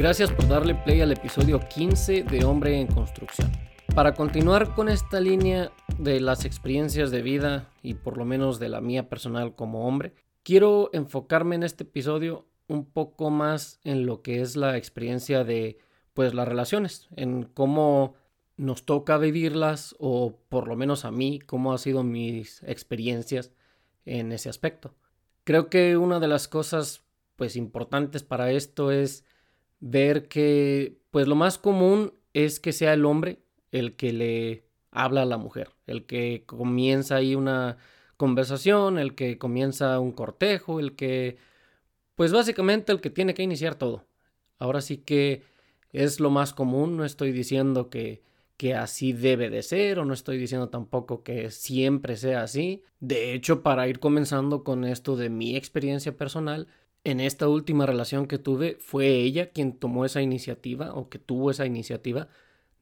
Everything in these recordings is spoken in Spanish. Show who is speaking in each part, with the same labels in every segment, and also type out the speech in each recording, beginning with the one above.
Speaker 1: Gracias por darle play al episodio 15 de Hombre en Construcción. Para continuar con esta línea de las experiencias de vida y por lo menos de la mía personal como hombre, quiero enfocarme en este episodio un poco más en lo que es la experiencia de pues las relaciones, en cómo nos toca vivirlas o por lo menos a mí cómo han sido mis experiencias en ese aspecto. Creo que una de las cosas pues importantes para esto es ver que pues lo más común es que sea el hombre el que le habla a la mujer, el que comienza ahí una conversación, el que comienza un cortejo, el que pues básicamente el que tiene que iniciar todo. Ahora sí que es lo más común, no estoy diciendo que que así debe de ser o no estoy diciendo tampoco que siempre sea así. De hecho, para ir comenzando con esto de mi experiencia personal, en esta última relación que tuve fue ella quien tomó esa iniciativa o que tuvo esa iniciativa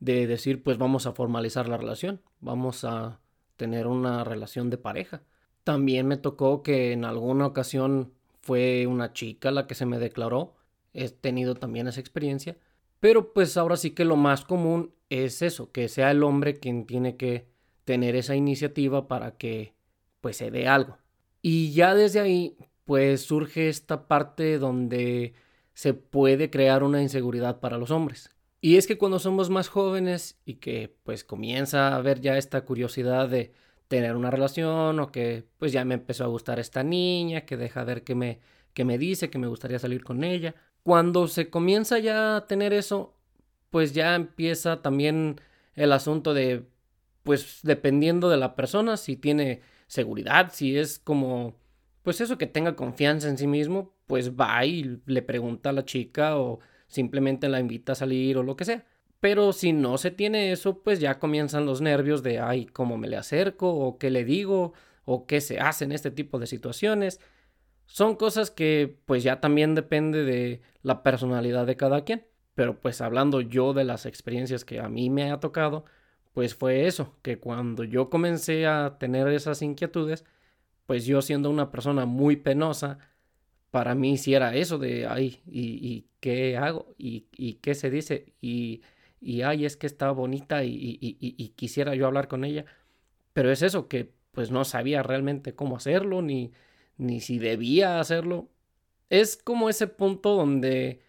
Speaker 1: de decir pues vamos a formalizar la relación, vamos a tener una relación de pareja. También me tocó que en alguna ocasión fue una chica la que se me declaró, he tenido también esa experiencia, pero pues ahora sí que lo más común es eso, que sea el hombre quien tiene que tener esa iniciativa para que pues se dé algo. Y ya desde ahí pues surge esta parte donde se puede crear una inseguridad para los hombres. Y es que cuando somos más jóvenes y que pues comienza a haber ya esta curiosidad de tener una relación o que pues ya me empezó a gustar esta niña, que deja ver que me, que me dice que me gustaría salir con ella. Cuando se comienza ya a tener eso, pues ya empieza también el asunto de pues dependiendo de la persona, si tiene seguridad, si es como pues eso, que tenga confianza en sí mismo, pues va y le pregunta a la chica o simplemente la invita a salir o lo que sea. Pero si no se tiene eso, pues ya comienzan los nervios de, ay, ¿cómo me le acerco? ¿O qué le digo? ¿O qué se hace en este tipo de situaciones? Son cosas que pues ya también depende de la personalidad de cada quien. Pero pues hablando yo de las experiencias que a mí me ha tocado, pues fue eso, que cuando yo comencé a tener esas inquietudes, pues yo siendo una persona muy penosa, para mí sí era eso de, ay, ¿y, qué hago? ¿Y, qué se dice? Y, y, ay, es que está bonita y, y, quisiera yo hablar con ella. Pero es eso, que pues no sabía realmente cómo hacerlo, ni, ni si debía hacerlo. Es como ese punto donde,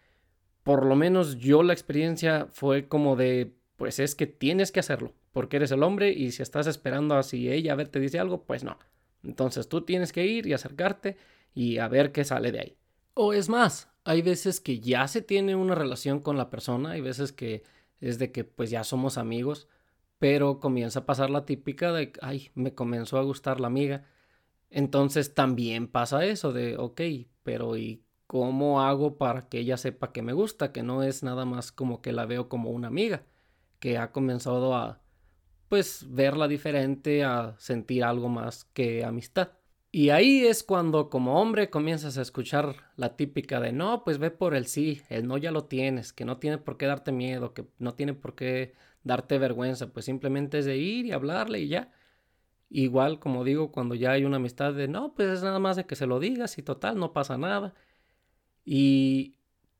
Speaker 1: por lo menos yo la experiencia fue como de, pues es que tienes que hacerlo, porque eres el hombre y si estás esperando a si ella a ver te dice algo, pues no. Entonces tú tienes que ir y acercarte y a ver qué sale de ahí. O es más, hay veces que ya se tiene una relación con la persona, hay veces que es de que pues ya somos amigos, pero comienza a pasar la típica de, ay, me comenzó a gustar la amiga. Entonces también pasa eso de, ok, pero ¿y cómo hago para que ella sepa que me gusta? Que no es nada más como que la veo como una amiga, que ha comenzado a pues verla diferente a sentir algo más que amistad. Y ahí es cuando como hombre comienzas a escuchar la típica de no, pues ve por el sí, el no ya lo tienes, que no tiene por qué darte miedo, que no tiene por qué darte vergüenza, pues simplemente es de ir y hablarle y ya. Igual como digo, cuando ya hay una amistad de no, pues es nada más de que se lo digas y total, no pasa nada. Y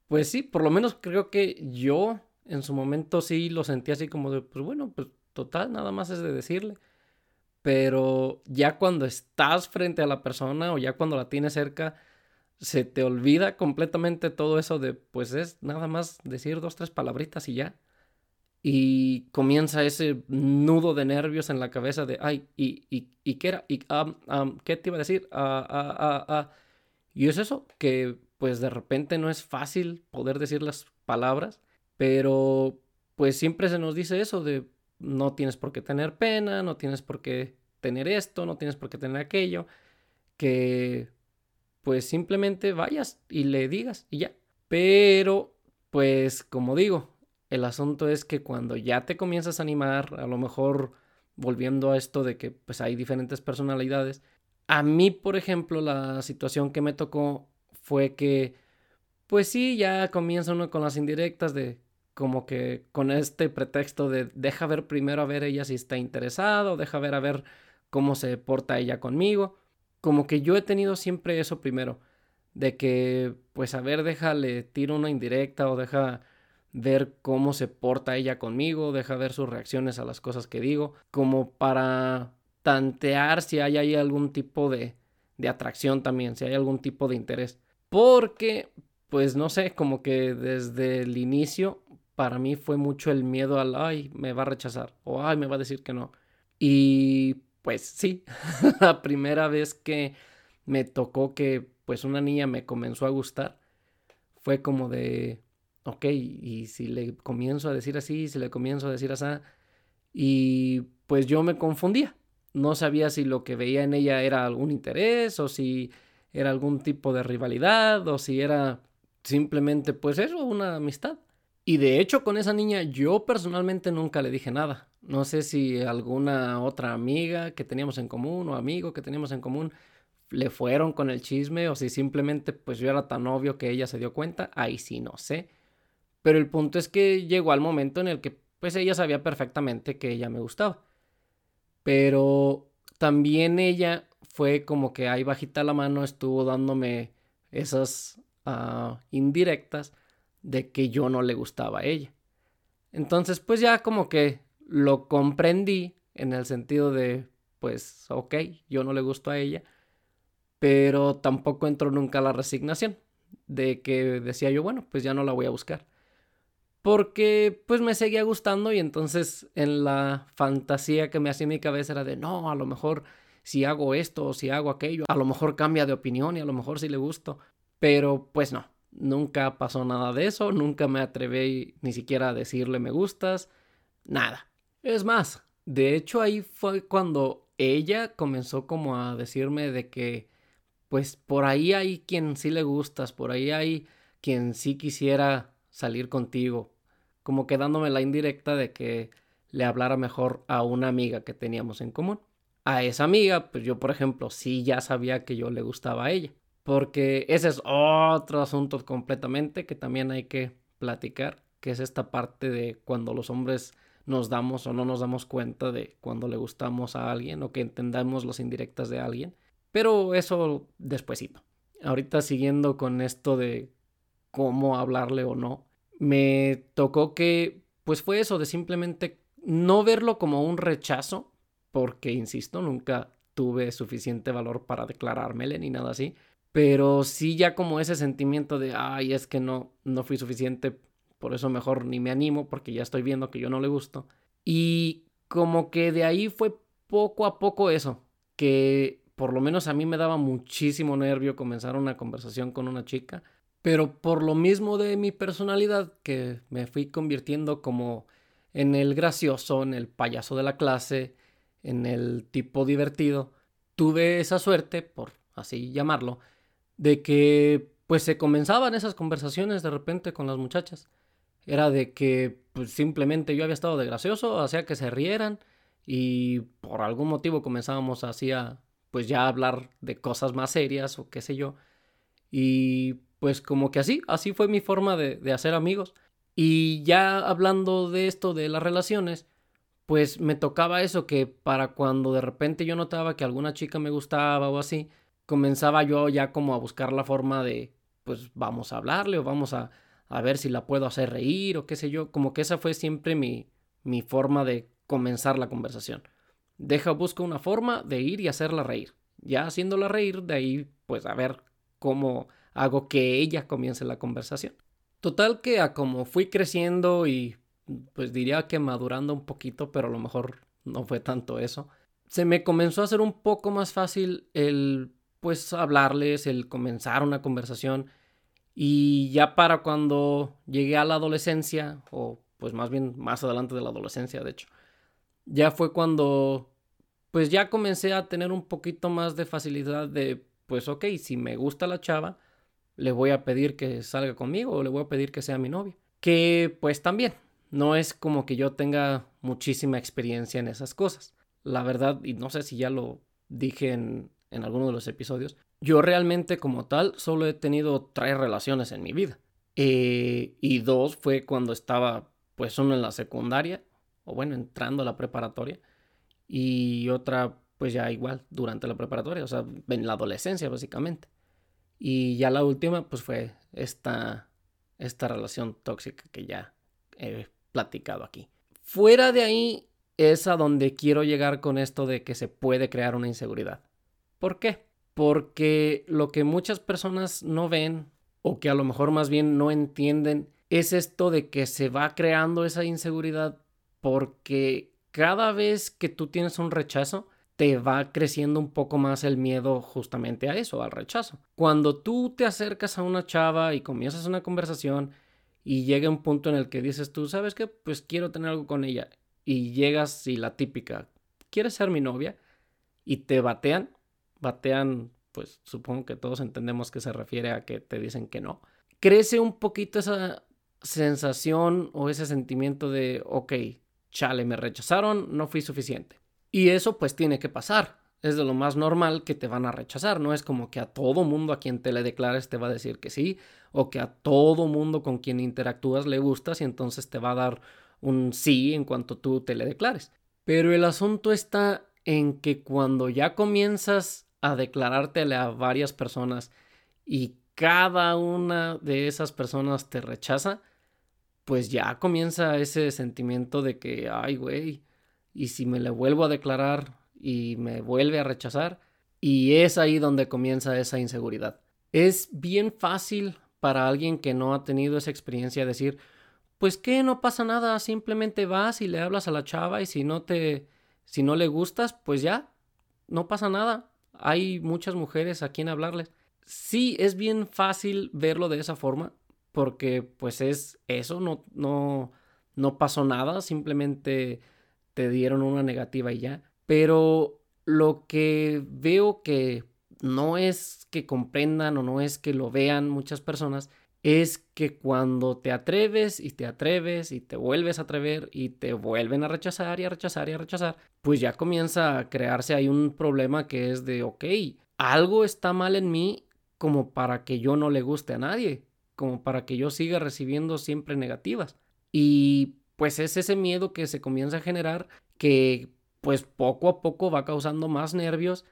Speaker 1: pues sí, por lo menos creo que yo en su momento sí lo sentí así como de, pues bueno, pues total, nada más es de decirle. Pero ya cuando estás frente a la persona o ya cuando la tienes cerca, se te olvida completamente todo eso de, pues es nada más decir dos, tres palabritas y ya. Y comienza ese nudo de nervios en la cabeza de, ay, ¿y, y, qué era? ¿Y, ¿Qué te iba a decir? Ah, ah, ah, y es eso, que pues de repente no es fácil poder decir las palabras, pero pues siempre se nos dice eso de, no tienes por qué tener pena, no tienes por qué tener esto, no tienes por qué tener aquello, que pues simplemente vayas y le digas y ya. Pero, pues como digo, el asunto es que cuando ya te comienzas a animar, a lo mejor volviendo a esto de que pues hay diferentes personalidades, a mí, por ejemplo, la situación que me tocó fue que, pues sí, ya comienza uno con las indirectas de como que con este pretexto de deja ver primero a ver ella si está interesado, deja ver a ver cómo se porta ella conmigo. Como que yo he tenido siempre eso primero, de que, pues a ver, déjale, tiro una indirecta o deja ver cómo se porta ella conmigo, deja ver sus reacciones a las cosas que digo, como para tantear si hay ahí algún tipo de, de atracción también, si hay algún tipo de interés. Porque, pues no sé, como que desde el inicio para mí fue mucho el miedo al, ay, me va a rechazar o ay, me va a decir que no. Y pues sí, la primera vez que me tocó que pues una niña me comenzó a gustar, fue como de, ok, y si le comienzo a decir así, si le comienzo a decir así, y pues yo me confundía. No sabía si lo que veía en ella era algún interés o si era algún tipo de rivalidad o si era simplemente pues eso, una amistad. Y de hecho con esa niña yo personalmente nunca le dije nada. No sé si alguna otra amiga que teníamos en común o amigo que teníamos en común le fueron con el chisme o si simplemente pues yo era tan obvio que ella se dio cuenta. Ahí sí no sé. Pero el punto es que llegó al momento en el que pues ella sabía perfectamente que ella me gustaba. Pero también ella fue como que ahí bajita la mano estuvo dándome esas ah, indirectas de que yo no le gustaba a ella. Entonces, pues ya como que lo comprendí en el sentido de, pues, ok, yo no le gusto a ella, pero tampoco entró nunca la resignación de que decía yo, bueno, pues ya no la voy a buscar. Porque pues me seguía gustando y entonces en la fantasía que me hacía en mi cabeza era de, no, a lo mejor si hago esto o si hago aquello, a lo mejor cambia de opinión y a lo mejor sí le gusto. Pero pues no, Nunca pasó nada de eso, nunca me atreví ni siquiera a decirle me gustas, nada. Es más, de hecho ahí fue cuando ella comenzó como a decirme de que pues por ahí hay quien sí le gustas, por ahí hay quien sí quisiera salir contigo, como quedándome la indirecta de que le hablara mejor a una amiga que teníamos en común. A esa amiga, pues yo por ejemplo sí ya sabía que yo le gustaba a ella porque ese es otro asunto completamente que también hay que platicar, que es esta parte de cuando los hombres nos damos o no nos damos cuenta de cuando le gustamos a alguien o que entendamos las indirectas de alguien. Pero eso despuesito. Ahorita siguiendo con esto de cómo hablarle o no, me tocó que pues fue eso de simplemente no verlo como un rechazo, porque insisto, nunca tuve suficiente valor para declarármele ni nada así, pero sí ya como ese sentimiento de, ay, es que no, no fui suficiente, por eso mejor ni me animo porque ya estoy viendo que yo no le gusto. Y como que de ahí fue poco a poco eso, que por lo menos a mí me daba muchísimo nervio comenzar una conversación con una chica, pero por lo mismo de mi personalidad, que me fui convirtiendo como en el gracioso, en el payaso de la clase, en el tipo divertido, tuve esa suerte, por así llamarlo, de que pues se comenzaban esas conversaciones de repente con las muchachas. Era de que pues, simplemente yo había estado de gracioso, hacía que se rieran y por algún motivo comenzábamos así a pues ya hablar de cosas más serias o qué sé yo. Y pues como que así, así fue mi forma de, de hacer amigos. Y ya hablando de esto de las relaciones, pues me tocaba eso que para cuando de repente yo notaba que alguna chica me gustaba o así, comenzaba yo ya como a buscar la forma de, pues vamos a hablarle o vamos a, a ver si la puedo hacer reír o qué sé yo. Como que esa fue siempre mi, mi forma de comenzar la conversación. Deja, busco una forma de ir y hacerla reír. Ya haciéndola reír, de ahí pues a ver cómo hago que ella comience la conversación. Total que a como fui creciendo y pues diría que madurando un poquito, pero a lo mejor no fue tanto eso, se me comenzó a hacer un poco más fácil el pues hablarles, el comenzar una conversación. Y ya para cuando llegué a la adolescencia, o pues más bien más adelante de la adolescencia, de hecho, ya fue cuando pues ya comencé a tener un poquito más de facilidad de, pues ok, si me gusta la chava, le voy a pedir que salga conmigo o le voy a pedir que sea mi novia. Que pues también, no es como que yo tenga muchísima experiencia en esas cosas. La verdad, y no sé si ya lo dije en, en alguno de los episodios, yo realmente como tal solo he tenido tres relaciones en mi vida. Eh, y dos fue cuando estaba, pues uno en la secundaria, o bueno, entrando a la preparatoria, y otra, pues ya igual, durante la preparatoria, o sea, en la adolescencia básicamente. Y ya la última, pues fue esta, esta relación tóxica que ya he platicado aquí. Fuera de ahí es a donde quiero llegar con esto de que se puede crear una inseguridad. ¿Por qué? Porque lo que muchas personas no ven o que a lo mejor más bien no entienden es esto de que se va creando esa inseguridad porque cada vez que tú tienes un rechazo, te va creciendo un poco más el miedo justamente a eso, al rechazo. Cuando tú te acercas a una chava y comienzas una conversación y llega un punto en el que dices tú, ¿sabes qué? Pues quiero tener algo con ella. Y llegas y la típica, ¿quieres ser mi novia? Y te batean, batean, pues supongo que todos entendemos que se refiere a que te dicen que no. Crece un poquito esa sensación o ese sentimiento de, ok, chale, me rechazaron, no fui suficiente. Y eso pues tiene que pasar. Es de lo más normal que te van a rechazar. No es como que a todo mundo a quien te le declares te va a decir que sí, o que a todo mundo con quien interactúas le gustas y entonces te va a dar un sí en cuanto tú te le declares. Pero el asunto está en que cuando ya comienzas a declarártele a varias personas y cada una de esas personas te rechaza, pues ya comienza ese sentimiento de que, ay, güey, y si me le vuelvo a declarar y me vuelve a rechazar, y es ahí donde comienza esa inseguridad. Es bien fácil para alguien que no ha tenido esa experiencia decir, pues que no pasa nada, simplemente vas y le hablas a la chava y si no te si no le gustas, pues ya, no pasa nada. Hay muchas mujeres a quien hablarles. Sí, es bien fácil verlo de esa forma, porque pues es eso, no, no, no pasó nada, simplemente te dieron una negativa y ya. Pero lo que veo que no es que comprendan o no es que lo vean muchas personas, es que cuando te atreves y te atreves y te vuelves a atrever y te vuelven a rechazar y a rechazar y a rechazar, pues ya comienza a crearse ahí un problema que es de, ok, algo está mal en mí como para que yo no le guste a nadie como para que yo siga recibiendo siempre negativas. Y pues es ese miedo que se comienza a generar que pues poco a poco va causando más nervios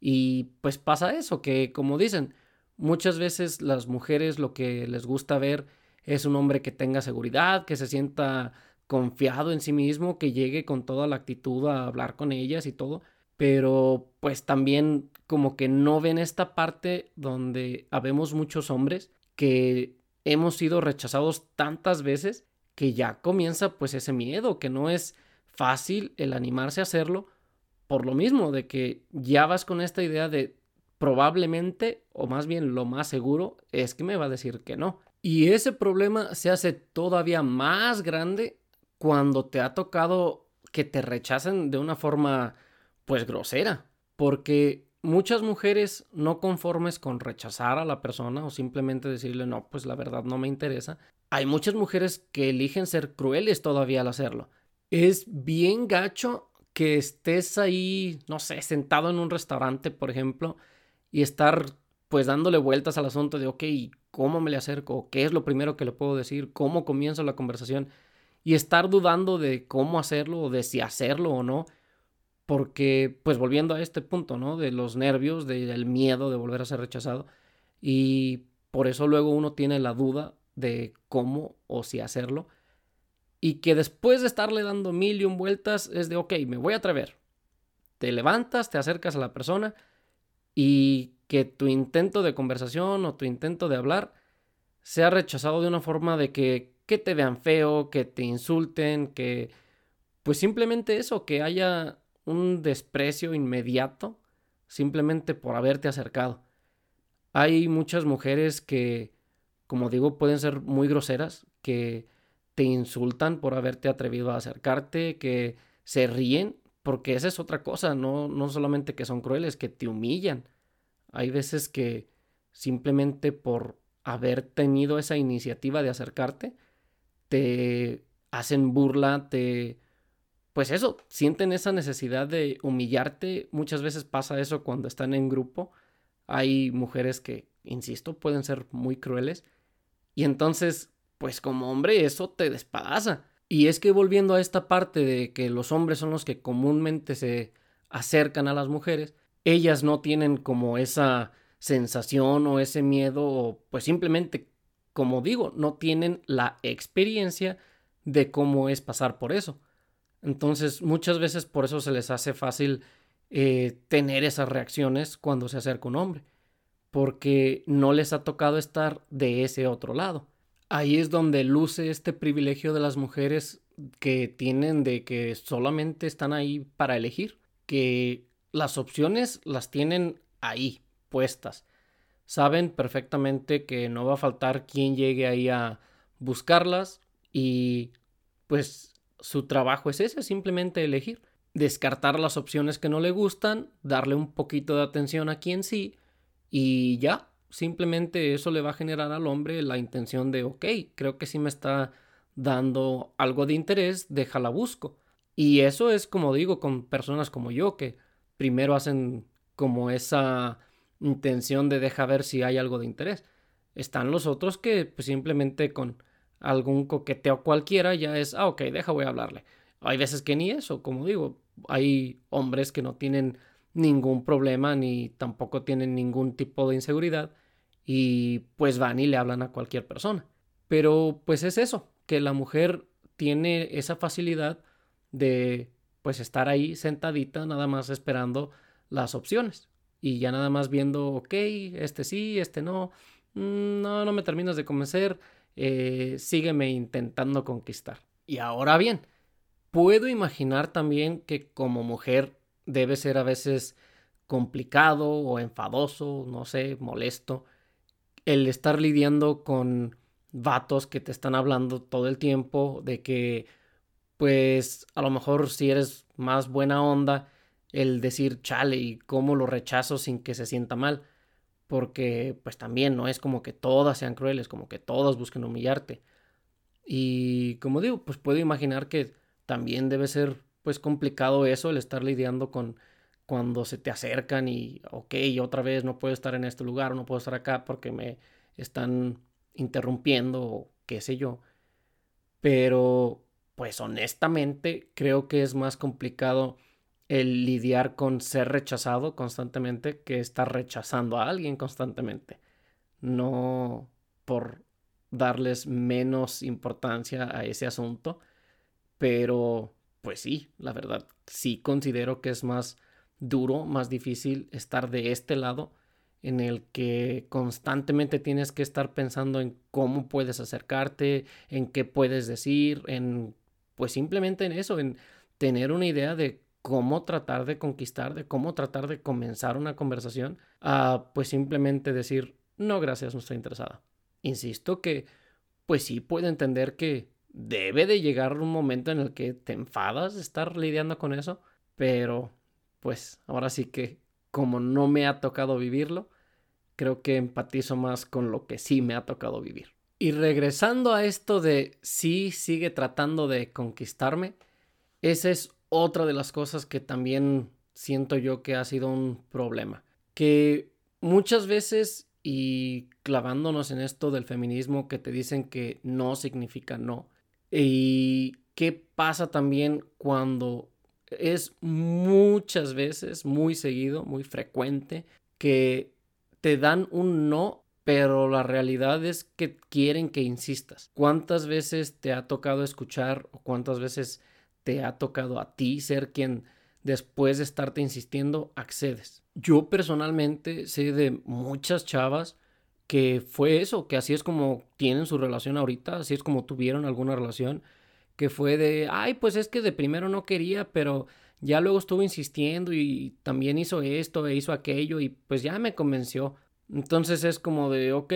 Speaker 1: y pues pasa eso, que como dicen, muchas veces las mujeres lo que les gusta ver es un hombre que tenga seguridad, que se sienta confiado en sí mismo, que llegue con toda la actitud a hablar con ellas y todo, pero pues también como que no ven esta parte donde habemos muchos hombres que hemos sido rechazados tantas veces que ya comienza pues ese miedo, que no es fácil el animarse a hacerlo por lo mismo, de que ya vas con esta idea de probablemente, o más bien lo más seguro, es que me va a decir que no. Y ese problema se hace todavía más grande cuando te ha tocado que te rechacen de una forma pues grosera, porque muchas mujeres no conformes con rechazar a la persona o simplemente decirle no, pues la verdad no me interesa, hay muchas mujeres que eligen ser crueles todavía al hacerlo. Es bien gacho que estés ahí, no sé, sentado en un restaurante, por ejemplo, y estar pues dándole vueltas al asunto de, ok, ¿cómo me le acerco? ¿Qué es lo primero que le puedo decir? ¿Cómo comienzo la conversación? Y estar dudando de cómo hacerlo o de si hacerlo o no porque, pues volviendo a este punto, ¿no? De los nervios, del miedo de volver a ser rechazado. Y por eso luego uno tiene la duda de cómo o si hacerlo. Y que después de estarle dando mil y un vueltas es de, ok, me voy a atrever. Te levantas, te acercas a la persona y que tu intento de conversación o tu intento de hablar sea rechazado de una forma de que, que te vean feo, que te insulten, que pues simplemente eso, que haya un desprecio inmediato simplemente por haberte acercado. Hay muchas mujeres que, como digo, pueden ser muy groseras, que te insultan por haberte atrevido a acercarte, que se ríen, porque esa es otra cosa, no, no solamente que son crueles, que te humillan. Hay veces que simplemente por haber tenido esa iniciativa de acercarte, te hacen burla, te pues eso, sienten esa necesidad de humillarte. Muchas veces pasa eso cuando están en grupo. Hay mujeres que, insisto, pueden ser muy crueles. Y entonces, pues como hombre, eso te despadaza. Y es que volviendo a esta parte de que los hombres son los que comúnmente se acercan a las mujeres, ellas no tienen como esa sensación o ese miedo o pues simplemente, como digo, no tienen la experiencia de cómo es pasar por eso. Entonces muchas veces por eso se les hace fácil eh, tener esas reacciones cuando se acerca un hombre, porque no les ha tocado estar de ese otro lado. Ahí es donde luce este privilegio de las mujeres que tienen de que solamente están ahí para elegir, que las opciones las tienen ahí, puestas. Saben perfectamente que no va a faltar quien llegue ahí a buscarlas y pues su trabajo es ese, simplemente elegir. Descartar las opciones que no le gustan, darle un poquito de atención a quien sí y ya, simplemente eso le va a generar al hombre la intención de, ok, creo que sí me está dando algo de interés, déjala busco. Y eso es como digo con personas como yo que primero hacen como esa intención de deja ver si hay algo de interés. Están los otros que pues, simplemente con algún coqueteo cualquiera ya es, ah, ok, deja, voy a hablarle. Hay veces que ni eso, como digo, hay hombres que no tienen ningún problema ni tampoco tienen ningún tipo de inseguridad y pues van y le hablan a cualquier persona. Pero pues es eso, que la mujer tiene esa facilidad de pues estar ahí sentadita nada más esperando las opciones y ya nada más viendo, ok, este sí, este no, mm, no, no me terminas de convencer, eh, sígueme intentando conquistar. Y ahora bien, puedo imaginar también que como mujer debe ser a veces complicado o enfadoso, no sé, molesto, el estar lidiando con vatos que te están hablando todo el tiempo de que, pues, a lo mejor si eres más buena onda, el decir chale y cómo lo rechazo sin que se sienta mal porque pues también no es como que todas sean crueles, como que todas busquen humillarte. Y como digo, pues puedo imaginar que también debe ser pues complicado eso, el estar lidiando con cuando se te acercan y, ok, otra vez no puedo estar en este lugar, no puedo estar acá porque me están interrumpiendo o qué sé yo. Pero, pues honestamente, creo que es más complicado el lidiar con ser rechazado constantemente que estar rechazando a alguien constantemente. No por darles menos importancia a ese asunto, pero pues sí, la verdad, sí considero que es más duro, más difícil estar de este lado en el que constantemente tienes que estar pensando en cómo puedes acercarte, en qué puedes decir, en pues simplemente en eso, en tener una idea de cómo tratar de conquistar, de cómo tratar de comenzar una conversación, a pues simplemente decir, no, gracias, no estoy interesada. Insisto que, pues sí puedo entender que debe de llegar un momento en el que te enfadas de estar lidiando con eso, pero pues ahora sí que como no me ha tocado vivirlo, creo que empatizo más con lo que sí me ha tocado vivir. Y regresando a esto de sí sigue tratando de conquistarme, ese es otra de las cosas que también siento yo que ha sido un problema. Que muchas veces, y clavándonos en esto del feminismo, que te dicen que no significa no. Y qué pasa también cuando es muchas veces, muy seguido, muy frecuente, que te dan un no, pero la realidad es que quieren que insistas. ¿Cuántas veces te ha tocado escuchar o cuántas veces te ha tocado a ti ser quien después de estarte insistiendo accedes. Yo personalmente sé de muchas chavas que fue eso, que así es como tienen su relación ahorita, así es como tuvieron alguna relación, que fue de, ay, pues es que de primero no quería, pero ya luego estuvo insistiendo y también hizo esto e hizo aquello y pues ya me convenció. Entonces es como de, ok,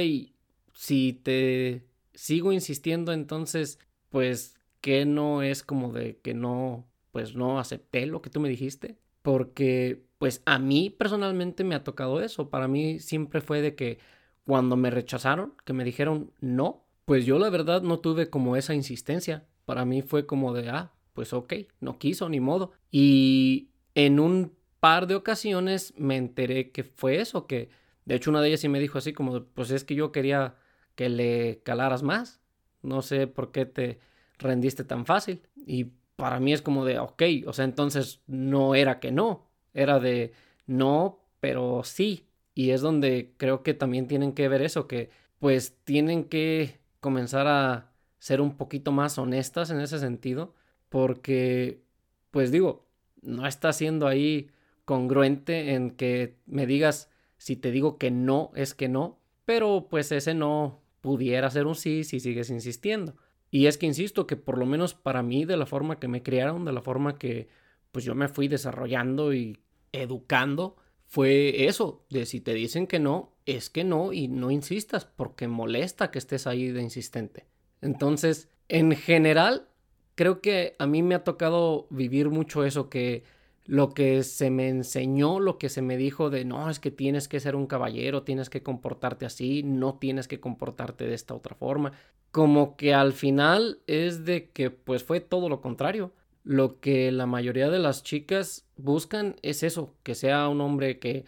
Speaker 1: si te sigo insistiendo, entonces pues que no es como de que no, pues no acepté lo que tú me dijiste, porque pues a mí personalmente me ha tocado eso, para mí siempre fue de que cuando me rechazaron, que me dijeron no, pues yo la verdad no tuve como esa insistencia, para mí fue como de, ah, pues ok, no quiso ni modo. Y en un par de ocasiones me enteré que fue eso, que de hecho una de ellas sí me dijo así como, pues es que yo quería que le calaras más, no sé por qué te rendiste tan fácil. Y para mí es como de, ok, o sea, entonces no era que no, era de no, pero sí. Y es donde creo que también tienen que ver eso, que pues tienen que comenzar a ser un poquito más honestas en ese sentido, porque pues digo, no está siendo ahí congruente en que me digas si te digo que no es que no, pero pues ese no pudiera ser un sí si sigues insistiendo. Y es que insisto que por lo menos para mí, de la forma que me criaron, de la forma que pues yo me fui desarrollando y educando, fue eso, de si te dicen que no, es que no y no insistas porque molesta que estés ahí de insistente. Entonces, en general, creo que a mí me ha tocado vivir mucho eso que lo que se me enseñó, lo que se me dijo de no, es que tienes que ser un caballero, tienes que comportarte así, no tienes que comportarte de esta otra forma. Como que al final es de que pues fue todo lo contrario. Lo que la mayoría de las chicas buscan es eso, que sea un hombre que,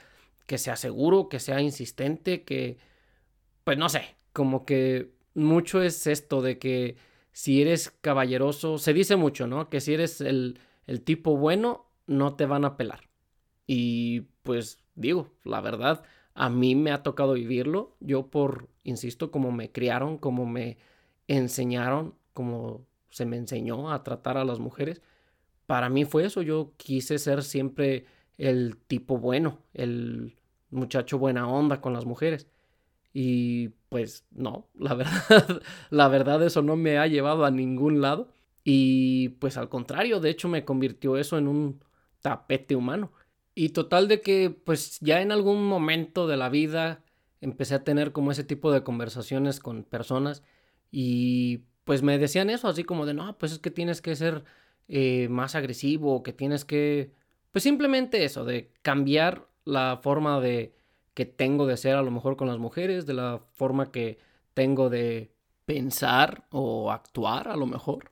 Speaker 1: que sea seguro, que sea insistente, que pues no sé, como que mucho es esto de que si eres caballeroso, se dice mucho, ¿no? Que si eres el, el tipo bueno, no te van a pelar. Y pues digo, la verdad, a mí me ha tocado vivirlo. Yo por, insisto, como me criaron, como me enseñaron, como se me enseñó a tratar a las mujeres, para mí fue eso. Yo quise ser siempre el tipo bueno, el muchacho buena onda con las mujeres. Y pues no, la verdad, la verdad eso no me ha llevado a ningún lado. Y pues al contrario, de hecho me convirtió eso en un tapete humano. Y total de que pues ya en algún momento de la vida empecé a tener como ese tipo de conversaciones con personas y pues me decían eso, así como de, no, pues es que tienes que ser eh, más agresivo, que tienes que, pues simplemente eso, de cambiar la forma de que tengo de ser a lo mejor con las mujeres, de la forma que tengo de pensar o actuar a lo mejor.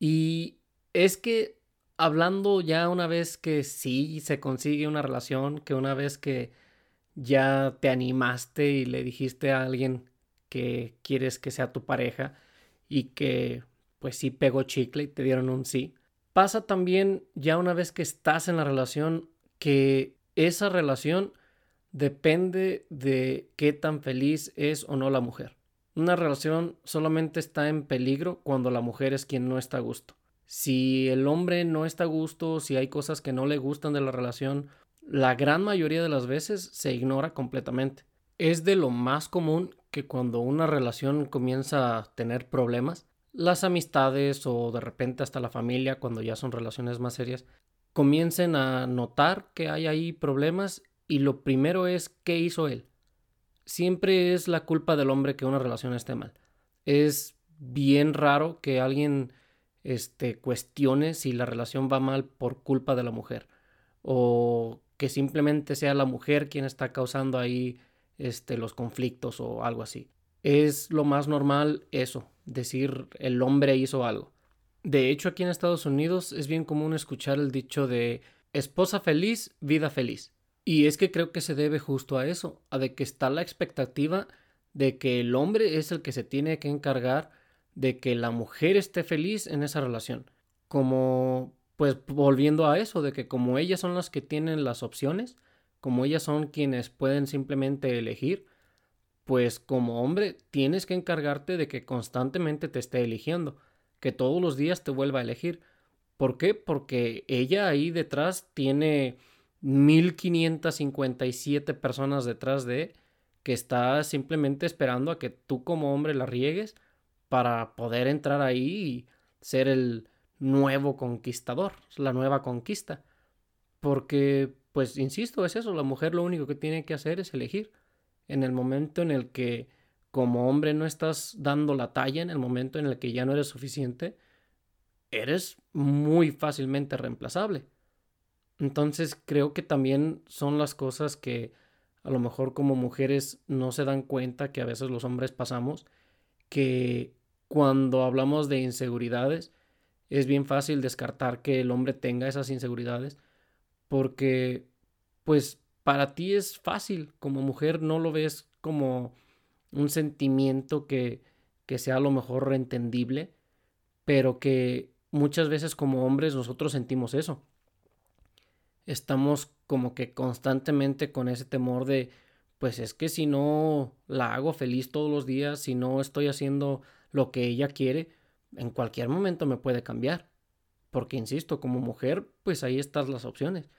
Speaker 1: Y es que hablando ya una vez que sí se consigue una relación, que una vez que ya te animaste y le dijiste a alguien que quieres que sea tu pareja y que pues sí pegó chicle y te dieron un sí. Pasa también ya una vez que estás en la relación que esa relación depende de qué tan feliz es o no la mujer. Una relación solamente está en peligro cuando la mujer es quien no está a gusto. Si el hombre no está a gusto, si hay cosas que no le gustan de la relación, la gran mayoría de las veces se ignora completamente. Es de lo más común que cuando una relación comienza a tener problemas, las amistades o de repente hasta la familia, cuando ya son relaciones más serias, comiencen a notar que hay ahí problemas y lo primero es qué hizo él. Siempre es la culpa del hombre que una relación esté mal. Es bien raro que alguien este, cuestione si la relación va mal por culpa de la mujer o que simplemente sea la mujer quien está causando ahí este, los conflictos o algo así. Es lo más normal eso, decir el hombre hizo algo. De hecho, aquí en Estados Unidos es bien común escuchar el dicho de esposa feliz, vida feliz. Y es que creo que se debe justo a eso, a de que está la expectativa de que el hombre es el que se tiene que encargar de que la mujer esté feliz en esa relación. Como, pues volviendo a eso, de que como ellas son las que tienen las opciones, como ellas son quienes pueden simplemente elegir, pues como hombre tienes que encargarte de que constantemente te esté eligiendo, que todos los días te vuelva a elegir. ¿Por qué? Porque ella ahí detrás tiene 1557 personas detrás de que está simplemente esperando a que tú como hombre la riegues para poder entrar ahí y ser el nuevo conquistador, la nueva conquista. Porque, pues, insisto, es eso, la mujer lo único que tiene que hacer es elegir. En el momento en el que como hombre no estás dando la talla, en el momento en el que ya no eres suficiente, eres muy fácilmente reemplazable. Entonces creo que también son las cosas que a lo mejor como mujeres no se dan cuenta que a veces los hombres pasamos, que cuando hablamos de inseguridades, es bien fácil descartar que el hombre tenga esas inseguridades porque pues para ti es fácil, como mujer no lo ves como un sentimiento que, que sea a lo mejor entendible, pero que muchas veces como hombres nosotros sentimos eso. Estamos como que constantemente con ese temor de pues es que si no la hago feliz todos los días, si no estoy haciendo lo que ella quiere, en cualquier momento me puede cambiar. Porque, insisto, como mujer, pues ahí están las opciones.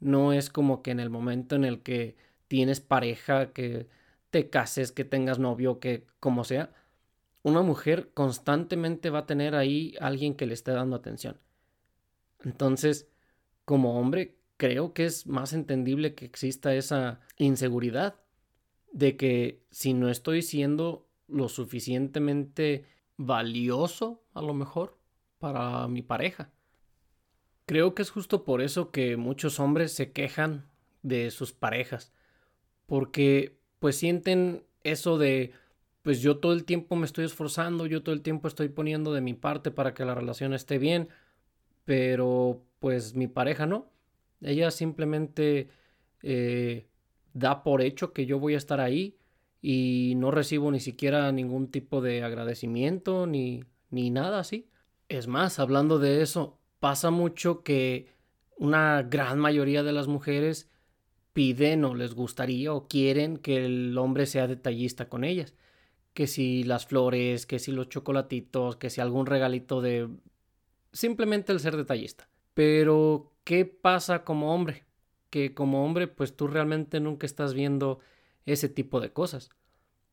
Speaker 1: No es como que en el momento en el que tienes pareja, que te cases, que tengas novio, que como sea, una mujer constantemente va a tener ahí alguien que le esté dando atención. Entonces, como hombre, creo que es más entendible que exista esa inseguridad de que si no estoy siendo lo suficientemente valioso, a lo mejor, para mi pareja. Creo que es justo por eso que muchos hombres se quejan de sus parejas, porque pues sienten eso de pues yo todo el tiempo me estoy esforzando, yo todo el tiempo estoy poniendo de mi parte para que la relación esté bien, pero pues mi pareja no. Ella simplemente eh, da por hecho que yo voy a estar ahí y no recibo ni siquiera ningún tipo de agradecimiento ni, ni nada así. Es más, hablando de eso, pasa mucho que una gran mayoría de las mujeres piden o les gustaría o quieren que el hombre sea detallista con ellas. Que si las flores, que si los chocolatitos, que si algún regalito de... Simplemente el ser detallista. Pero, ¿qué pasa como hombre? Que como hombre, pues tú realmente nunca estás viendo ese tipo de cosas.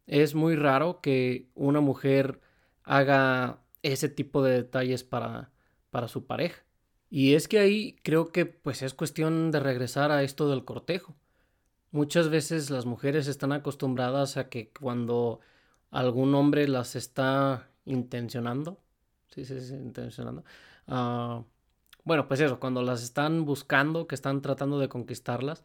Speaker 1: Es muy raro que una mujer haga ese tipo de detalles para, para su pareja. Y es que ahí creo que pues es cuestión de regresar a esto del cortejo. Muchas veces las mujeres están acostumbradas a que cuando algún hombre las está intencionando, sí, sí, sí, intencionando, uh, bueno, pues eso, cuando las están buscando, que están tratando de conquistarlas,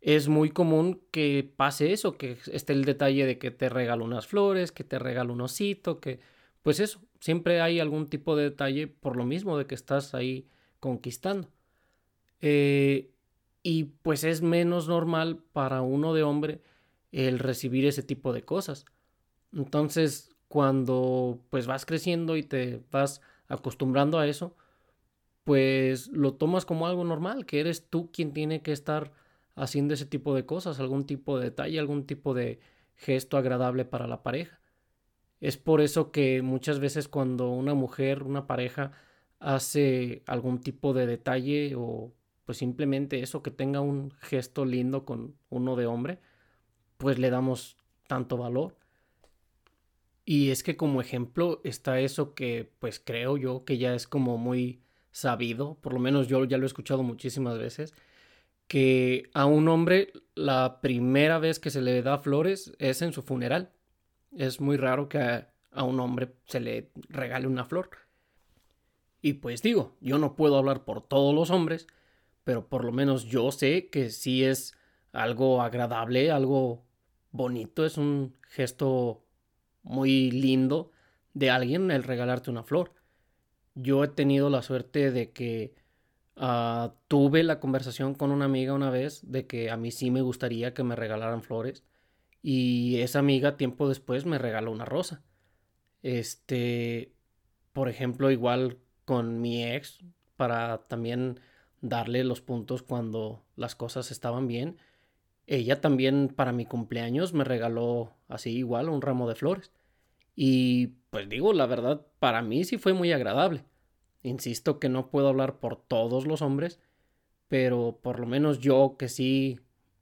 Speaker 1: es muy común que pase eso, que esté el detalle de que te regalo unas flores, que te regalo un osito, que pues eso, siempre hay algún tipo de detalle por lo mismo de que estás ahí conquistando. Eh, y pues es menos normal para uno de hombre el recibir ese tipo de cosas. Entonces, cuando pues vas creciendo y te vas acostumbrando a eso, pues lo tomas como algo normal, que eres tú quien tiene que estar haciendo ese tipo de cosas, algún tipo de detalle, algún tipo de gesto agradable para la pareja. Es por eso que muchas veces cuando una mujer, una pareja, hace algún tipo de detalle o pues simplemente eso, que tenga un gesto lindo con uno de hombre, pues le damos tanto valor. Y es que como ejemplo está eso que pues creo yo que ya es como muy sabido, por lo menos yo ya lo he escuchado muchísimas veces, que a un hombre la primera vez que se le da flores es en su funeral. Es muy raro que a, un hombre se le regale una flor. Y pues digo, yo no puedo hablar por todos los hombres, pero por lo menos yo sé que sí es algo agradable, algo bonito, es un gesto muy lindo de alguien el regalarte una flor. Yo he tenido la suerte de que ah, tuve la conversación con una amiga una vez de que a mí sí me gustaría que me regalaran flores y esa amiga tiempo después me regaló una rosa. Este, por ejemplo, igual con mi ex para también darle los puntos cuando las cosas estaban bien. Ella también para mi cumpleaños me regaló así igual un ramo de flores. Y pues digo, la verdad, para mí sí fue muy agradable. Insisto que no puedo hablar por todos los hombres, pero por lo menos yo que sí,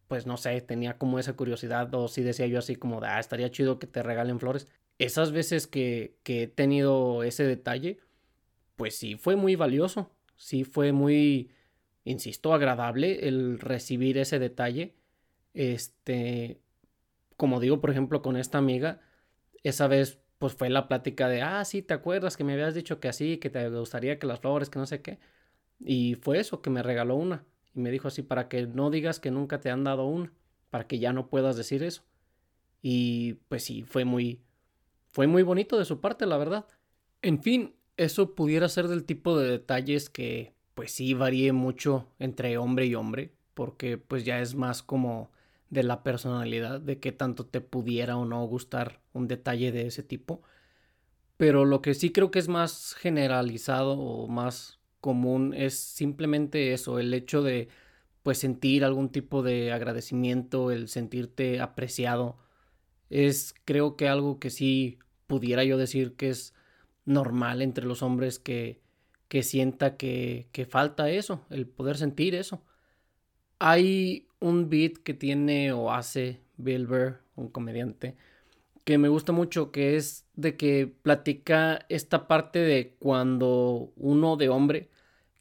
Speaker 1: pues no sé, tenía como esa curiosidad o sí decía yo así como de, ah, estaría chido que te regalen flores. Esas veces que, que he tenido ese detalle, pues sí fue muy valioso, sí fue muy, insisto, agradable el recibir ese detalle. Este, como digo, por ejemplo, con esta amiga, esa vez pues fue la plática de, ah, sí, ¿te acuerdas que me habías dicho que así, que te gustaría que las flores, que no sé qué? Y fue eso, que me regaló una. Y me dijo así, para que no digas que nunca te han dado una, para que ya no puedas decir eso. Y pues sí, fue muy, fue muy bonito de su parte, la verdad. En fin, eso pudiera ser del tipo de detalles que pues sí varíe mucho entre hombre y hombre, porque pues ya es más como de la personalidad, de qué tanto te pudiera o no gustar un detalle de ese tipo. Pero lo que sí creo que es más generalizado o más común es simplemente eso, el hecho de pues sentir algún tipo de agradecimiento, el sentirte apreciado, es creo que algo que sí pudiera yo decir que es normal entre los hombres que, que sienta que, que falta eso, el poder sentir eso. Hay un beat que tiene o hace Bill Burr, un comediante, que me gusta mucho, que es de que platica esta parte de cuando uno de hombre,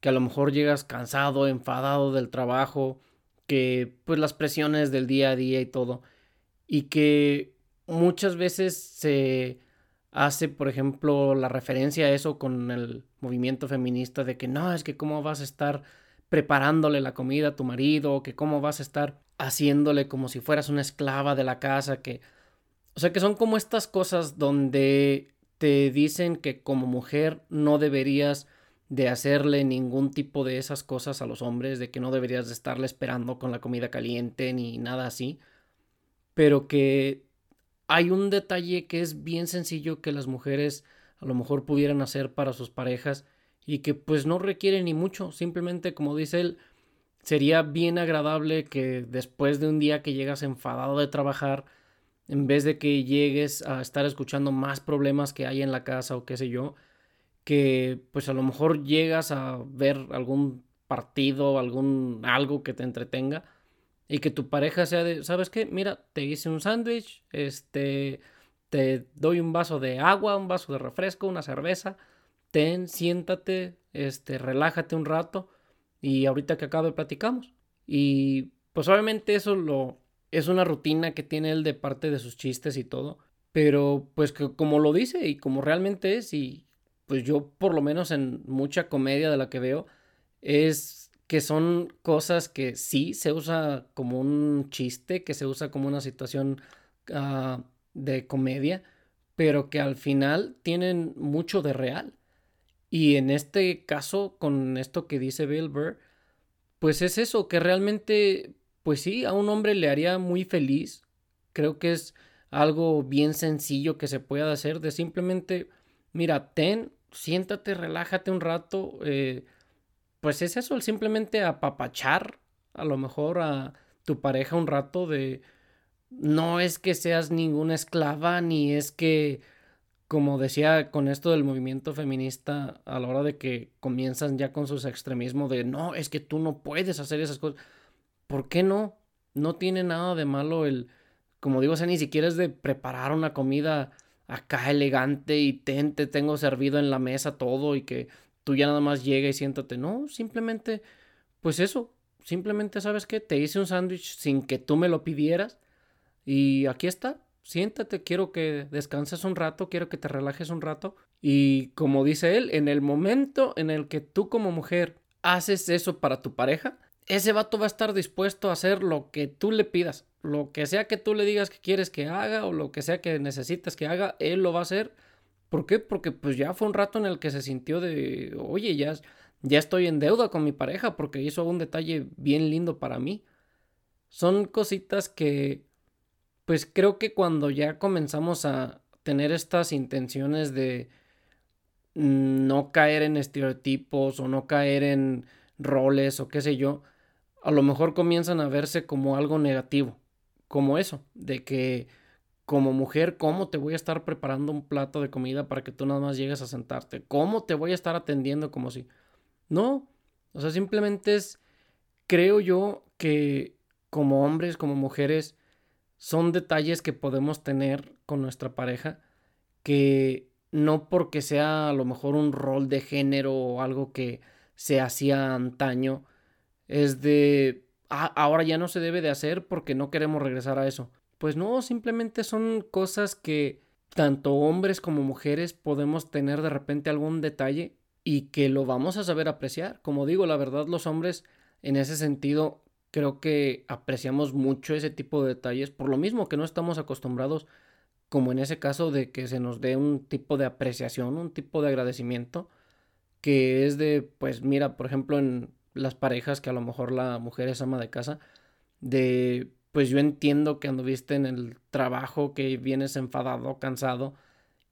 Speaker 1: que a lo mejor llegas cansado, enfadado del trabajo, que pues las presiones del día a día y todo, y que muchas veces se hace, por ejemplo, la referencia a eso con el movimiento feminista de que no, es que cómo vas a estar preparándole la comida a tu marido, que cómo vas a estar haciéndole como si fueras una esclava de la casa, que... O sea, que son como estas cosas donde te dicen que como mujer no deberías de hacerle ningún tipo de esas cosas a los hombres, de que no deberías de estarle esperando con la comida caliente ni nada así, pero que hay un detalle que es bien sencillo que las mujeres a lo mejor pudieran hacer para sus parejas y que pues no requiere ni mucho, simplemente como dice él, sería bien agradable que después de un día que llegas enfadado de trabajar, en vez de que llegues a estar escuchando más problemas que hay en la casa o qué sé yo, que pues a lo mejor llegas a ver algún partido, algún algo que te entretenga y que tu pareja sea de, ¿sabes qué? Mira, te hice un sándwich, este, te doy un vaso de agua, un vaso de refresco, una cerveza ten, siéntate, este, relájate un rato y ahorita que acabe platicamos. Y pues obviamente eso lo es una rutina que tiene él de parte de sus chistes y todo, pero pues que como lo dice y como realmente es y pues yo por lo menos en mucha comedia de la que veo es que son cosas que sí se usa como un chiste, que se usa como una situación uh, de comedia, pero que al final tienen mucho de real. Y en este caso, con esto que dice Bill Burr, pues es eso, que realmente, pues sí, a un hombre le haría muy feliz. Creo que es algo bien sencillo que se pueda hacer, de simplemente, mira, ten, siéntate, relájate un rato. Eh, pues es eso, el simplemente apapachar a lo mejor a tu pareja un rato de... No es que seas ninguna esclava, ni es que como decía con esto del movimiento feminista, a la hora de que comienzan ya con sus extremismos de no, es que tú no puedes hacer esas cosas. ¿Por qué no? No tiene nada de malo el, como digo, o sea, ni siquiera es de preparar una comida acá elegante y ten, te tengo servido en la mesa todo y que tú ya nada más llega y siéntate. No, simplemente, pues eso, simplemente sabes que te hice un sándwich sin que tú me lo pidieras y aquí está, siéntate, quiero que descanses un rato, quiero que te relajes un rato. Y como dice él, en el momento en el que tú como mujer haces eso para tu pareja, ese vato va a estar dispuesto a hacer lo que tú le pidas. Lo que sea que tú le digas que quieres que haga o lo que sea que necesitas que haga, él lo va a hacer. ¿Por qué? Porque pues ya fue un rato en el que se sintió de, oye, ya, ya estoy en deuda con mi pareja porque hizo un detalle bien lindo para mí. Son cositas que pues creo que cuando ya comenzamos a tener estas intenciones de no caer en estereotipos o no caer en roles o qué sé yo, a lo mejor comienzan a verse como algo negativo, como eso, de que como mujer, ¿cómo te voy a estar preparando un plato de comida para que tú nada más llegues a sentarte? ¿Cómo te voy a estar atendiendo como si? No, o sea, simplemente es, creo yo que como hombres, como mujeres, son detalles que podemos tener con nuestra pareja que no porque sea a lo mejor un rol de género o algo que se hacía antaño, es de ah, ahora ya no se debe de hacer porque no queremos regresar a eso. Pues no, simplemente son cosas que tanto hombres como mujeres podemos tener de repente algún detalle y que lo vamos a saber apreciar. Como digo, la verdad los hombres en ese sentido creo que apreciamos mucho ese tipo de detalles, por lo mismo que no estamos acostumbrados, como en ese caso, de que se nos dé un tipo de apreciación, un tipo de agradecimiento, que es de, pues mira, por ejemplo, en las parejas que a lo mejor la mujer es ama de casa, de, pues yo entiendo que anduviste en el trabajo, que vienes enfadado, cansado,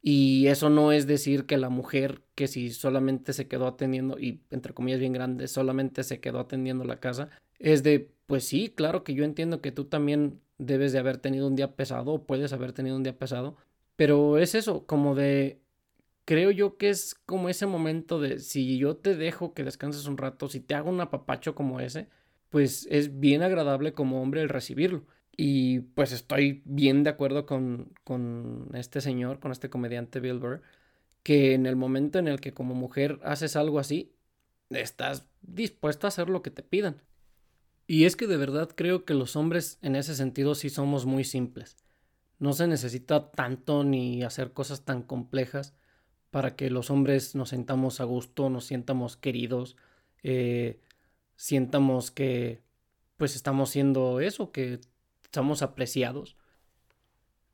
Speaker 1: y eso no es decir que la mujer que si solamente se quedó atendiendo, y entre comillas bien grande, solamente se quedó atendiendo la casa, es de, pues sí, claro que yo entiendo que tú también debes de haber tenido un día pesado o puedes haber tenido un día pesado, pero es eso, como de, creo yo que es como ese momento de, si yo te dejo que descanses un rato, si te hago un apapacho como ese, pues es bien agradable como hombre el recibirlo. Y pues estoy bien de acuerdo con, con este señor, con este comediante Bill Burr, que en el momento en el que como mujer haces algo así, estás dispuesto a hacer lo que te pidan. Y es que de verdad creo que los hombres en ese sentido sí somos muy simples. No se necesita tanto ni hacer cosas tan complejas para que los hombres nos sentamos a gusto, nos sientamos queridos, eh, sientamos que pues estamos siendo eso, que estamos apreciados.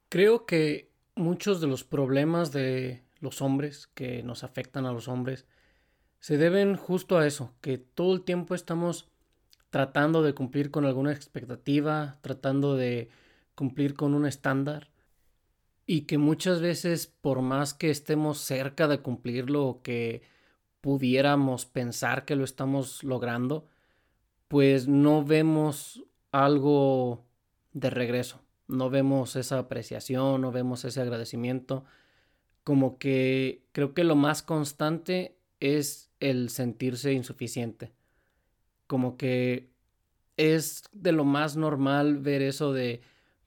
Speaker 1: Creo que muchos de los problemas de los hombres que nos afectan a los hombres se deben justo a eso, que todo el tiempo estamos tratando de cumplir con alguna expectativa, tratando de cumplir con un estándar y que muchas veces por más que estemos cerca de cumplirlo o que pudiéramos pensar que lo estamos logrando, pues no vemos algo de regreso, no vemos esa apreciación, no vemos ese agradecimiento, como que creo que lo más constante es el sentirse insuficiente como que es de lo más normal ver eso de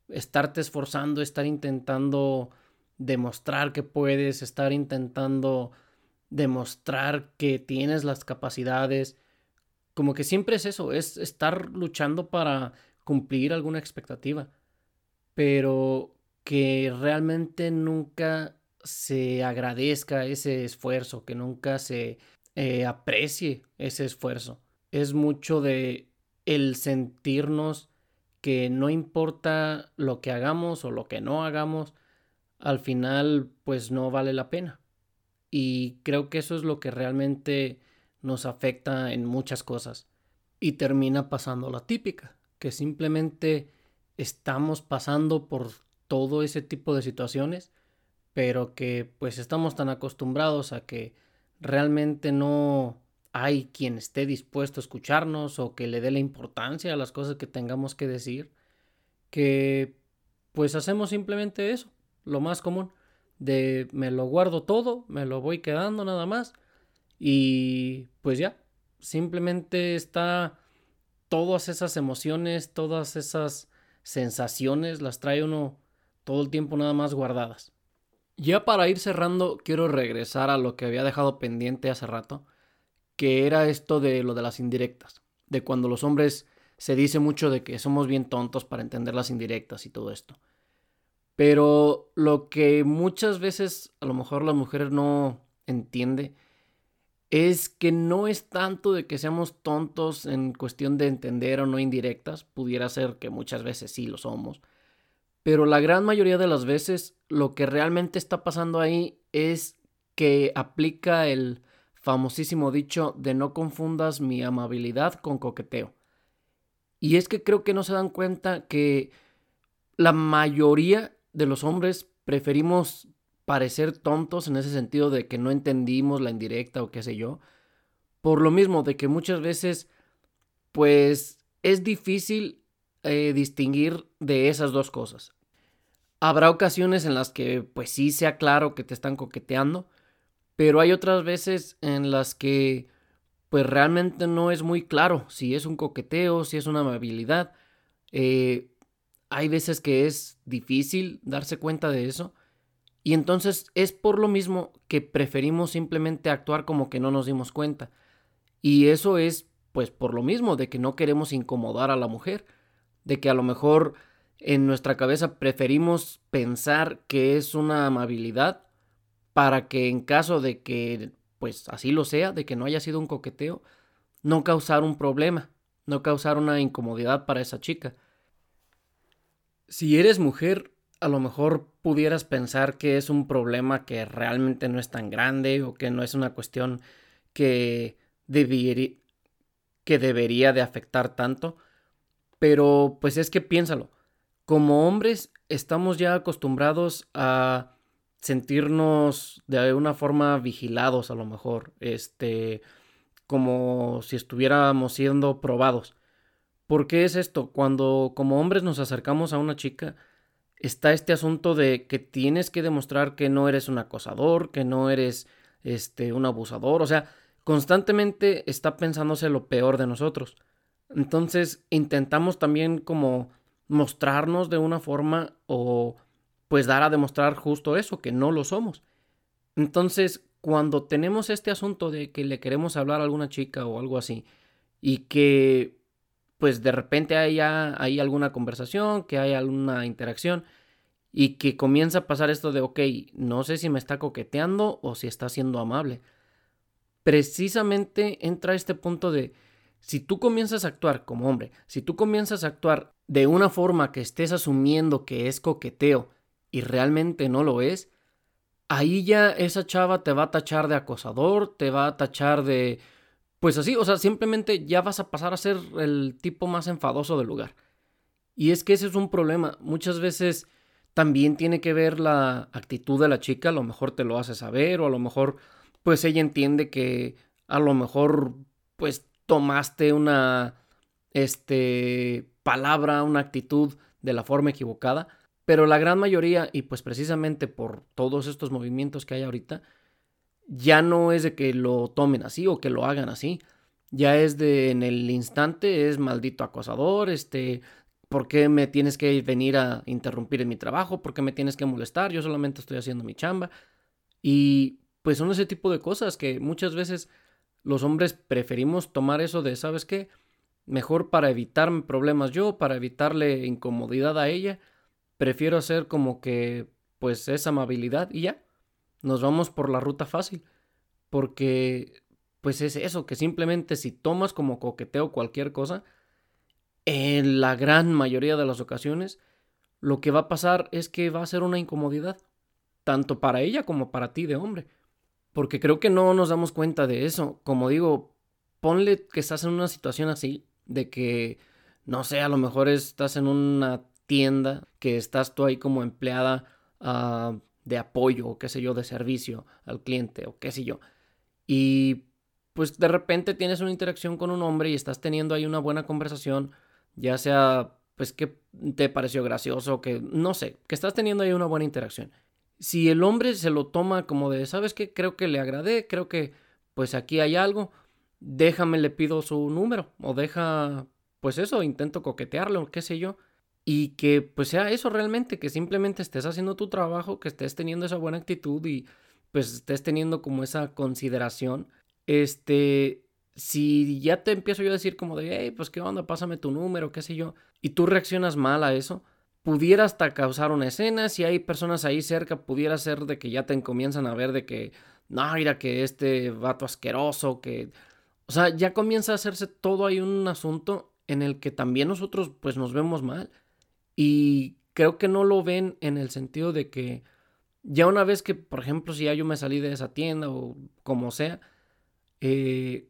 Speaker 1: estarte esforzando, estar intentando demostrar que puedes, estar intentando demostrar que tienes las capacidades. Como que siempre es eso, es estar luchando para cumplir alguna expectativa, pero que realmente nunca se agradezca ese esfuerzo, que nunca se eh, aprecie ese esfuerzo es mucho de el sentirnos que no importa lo que hagamos o lo que no hagamos, al final pues no vale la pena. Y creo que eso es lo que realmente nos afecta en muchas cosas. Y termina pasando la típica, que simplemente estamos pasando por todo ese tipo de situaciones, pero que pues estamos tan acostumbrados a que realmente no hay quien esté dispuesto a escucharnos o que le dé la importancia a las cosas que tengamos que decir, que pues hacemos simplemente eso, lo más común, de me lo guardo todo, me lo voy quedando nada más y pues ya, simplemente está todas esas emociones, todas esas sensaciones, las trae uno todo el tiempo nada más guardadas. Ya para ir cerrando, quiero regresar a lo que había dejado pendiente hace rato que era esto de lo de las indirectas, de cuando los hombres se dice mucho de que somos bien tontos para entender las indirectas y todo esto. Pero lo que muchas veces a lo mejor la mujer no entiende es que no es tanto de que seamos tontos en cuestión de entender o no indirectas, pudiera ser que muchas veces sí lo somos, pero la gran mayoría de las veces lo que realmente está pasando ahí es que aplica el famosísimo dicho de no confundas mi amabilidad con coqueteo. Y es que creo que no se dan cuenta que la mayoría de los hombres preferimos parecer tontos en ese sentido de que no entendimos la indirecta o qué sé yo. Por lo mismo de que muchas veces pues es difícil eh, distinguir de esas dos cosas. Habrá ocasiones en las que pues sí sea claro que te están coqueteando, pero hay otras veces en las que pues realmente no es muy claro si es un coqueteo, si es una amabilidad. Eh, hay veces que es difícil darse cuenta de eso. Y entonces es por lo mismo que preferimos simplemente actuar como que no nos dimos cuenta. Y eso es pues por lo mismo de que no queremos incomodar a la mujer, de que a lo mejor en nuestra cabeza preferimos pensar que es una amabilidad para que en caso de que pues así lo sea, de que no haya sido un coqueteo, no causar un problema, no causar una incomodidad para esa chica. Si eres mujer, a lo mejor pudieras pensar que es un problema que realmente no es tan grande o que no es una cuestión que, que debería de afectar tanto, pero pues es que piénsalo, como hombres estamos ya acostumbrados a sentirnos de una forma vigilados a lo mejor, este, como si estuviéramos siendo probados. ¿Por qué es esto? Cuando como hombres nos acercamos a una chica, está este asunto de que tienes que demostrar que no eres un acosador, que no eres este un abusador, o sea, constantemente está pensándose lo peor de nosotros. Entonces, intentamos también como mostrarnos de una forma o pues dar a demostrar justo eso, que no lo somos. Entonces, cuando tenemos este asunto de que le queremos hablar a alguna chica o algo así, y que pues de repente haya, hay alguna conversación, que haya alguna interacción, y que comienza a pasar esto de, ok, no sé si me está coqueteando o si está siendo amable. Precisamente entra este punto de, si tú comienzas a actuar como hombre, si tú comienzas a actuar de una forma que estés asumiendo que es coqueteo y realmente no lo es, ahí ya esa chava te va a tachar de acosador, te va a tachar de... Pues así, o sea, simplemente ya vas a pasar a ser el tipo más enfadoso del lugar. Y es que ese es un problema. Muchas veces también tiene que ver la actitud de la chica, a lo mejor te lo hace saber o a lo mejor pues ella entiende que a lo mejor pues tomaste una este palabra, una actitud de la forma equivocada, pero la gran mayoría y pues precisamente por todos estos movimientos que hay ahorita ya no es de que lo tomen así o que lo hagan así. Ya es de en el instante es maldito acosador, este ¿Por qué me tienes que venir a interrumpir en mi trabajo? ¿Por qué me tienes que molestar? Yo solamente estoy haciendo mi chamba. Y pues son ese tipo de cosas que muchas veces los hombres preferimos tomar eso de, ¿sabes qué? Mejor para evitarme problemas yo, para evitarle incomodidad a ella, prefiero hacer como que pues esa amabilidad y ya. Nos vamos por la ruta fácil. Porque pues es eso, que simplemente si tomas como coqueteo cualquier cosa, en la gran mayoría de las ocasiones, lo que va a pasar es que va a ser una incomodidad, tanto para ella como para ti de hombre. Porque creo que no nos damos cuenta de eso. Como digo, ponle que estás en una situación así, de que, no sé, a lo mejor estás en una tienda, que estás tú ahí como empleada uh, de apoyo, o qué sé yo, de servicio al cliente, o qué sé yo. Y pues de repente tienes una interacción con un hombre y estás teniendo ahí una buena conversación ya sea pues que te pareció gracioso, que no sé, que estás teniendo ahí una buena interacción. Si el hombre se lo toma como de, ¿sabes qué? Creo que le agradé, creo que pues aquí hay algo, déjame, le pido su número o deja, pues eso, intento coquetearlo, qué sé yo. Y que pues sea eso realmente, que simplemente estés haciendo tu trabajo, que estés teniendo esa buena actitud y pues estés teniendo como esa consideración. Este, si ya te empiezo yo a decir como de, hey, pues qué onda, pásame tu número, qué sé yo, y tú reaccionas mal a eso, pudiera hasta causar una escena, si hay personas ahí cerca, pudiera ser de que ya te comienzan a ver de que, no, mira que este vato asqueroso, que, o sea, ya comienza a hacerse todo ahí un asunto en el que también nosotros pues nos vemos mal y creo que no lo ven en el sentido de que ya una vez que, por ejemplo, si ya yo me salí de esa tienda o como sea, eh,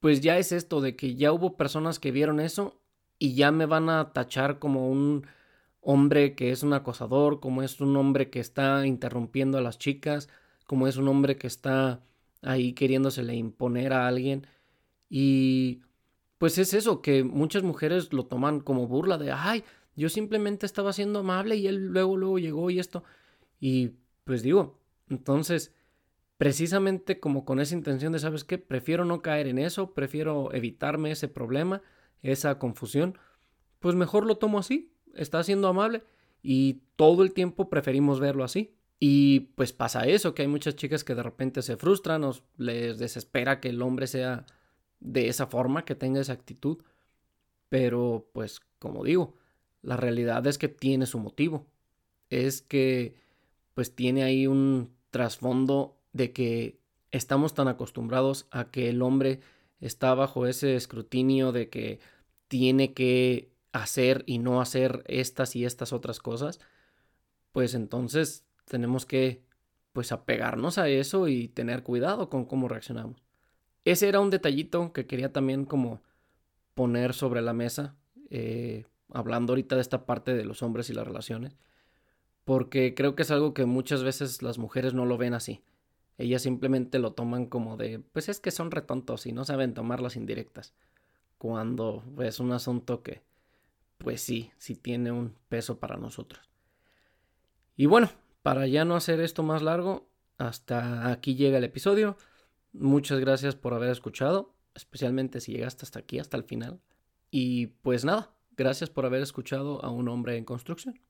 Speaker 1: pues ya es esto de que ya hubo personas que vieron eso y ya me van a tachar como un hombre que es un acosador, como es un hombre que está interrumpiendo a las chicas, como es un hombre que está ahí queriéndosele imponer a alguien. Y pues es eso, que muchas mujeres lo toman como burla de, ay, yo simplemente estaba siendo amable y él luego, luego llegó y esto. Y pues digo, entonces precisamente como con esa intención de, ¿sabes qué? Prefiero no caer en eso, prefiero evitarme ese problema, esa confusión, pues mejor lo tomo así, está siendo amable y todo el tiempo preferimos verlo así. Y pues pasa eso, que hay muchas chicas que de repente se frustran o les desespera que el hombre sea de esa forma, que tenga esa actitud. Pero pues como digo, la realidad es que tiene su motivo. Es que pues tiene ahí un trasfondo de que estamos tan acostumbrados a que el hombre está bajo ese escrutinio de que tiene que hacer y no hacer estas y estas otras cosas, pues entonces tenemos que pues apegarnos a eso y tener cuidado con cómo reaccionamos. Ese era un detallito que quería también como poner sobre la mesa, eh, hablando ahorita de esta parte de los hombres y las relaciones, porque creo que es algo que muchas veces las mujeres no lo ven así. Ellas simplemente lo toman como de, pues es que son retontos y no saben tomar las indirectas. cuando es un asunto que, pues sí, sí tiene un peso para nosotros. Y bueno, para ya no hacer esto más largo, hasta aquí llega el episodio. Muchas gracias por haber escuchado, especialmente si llegaste hasta aquí, hasta el final. Y pues nada, gracias por haber escuchado a un hombre en construcción.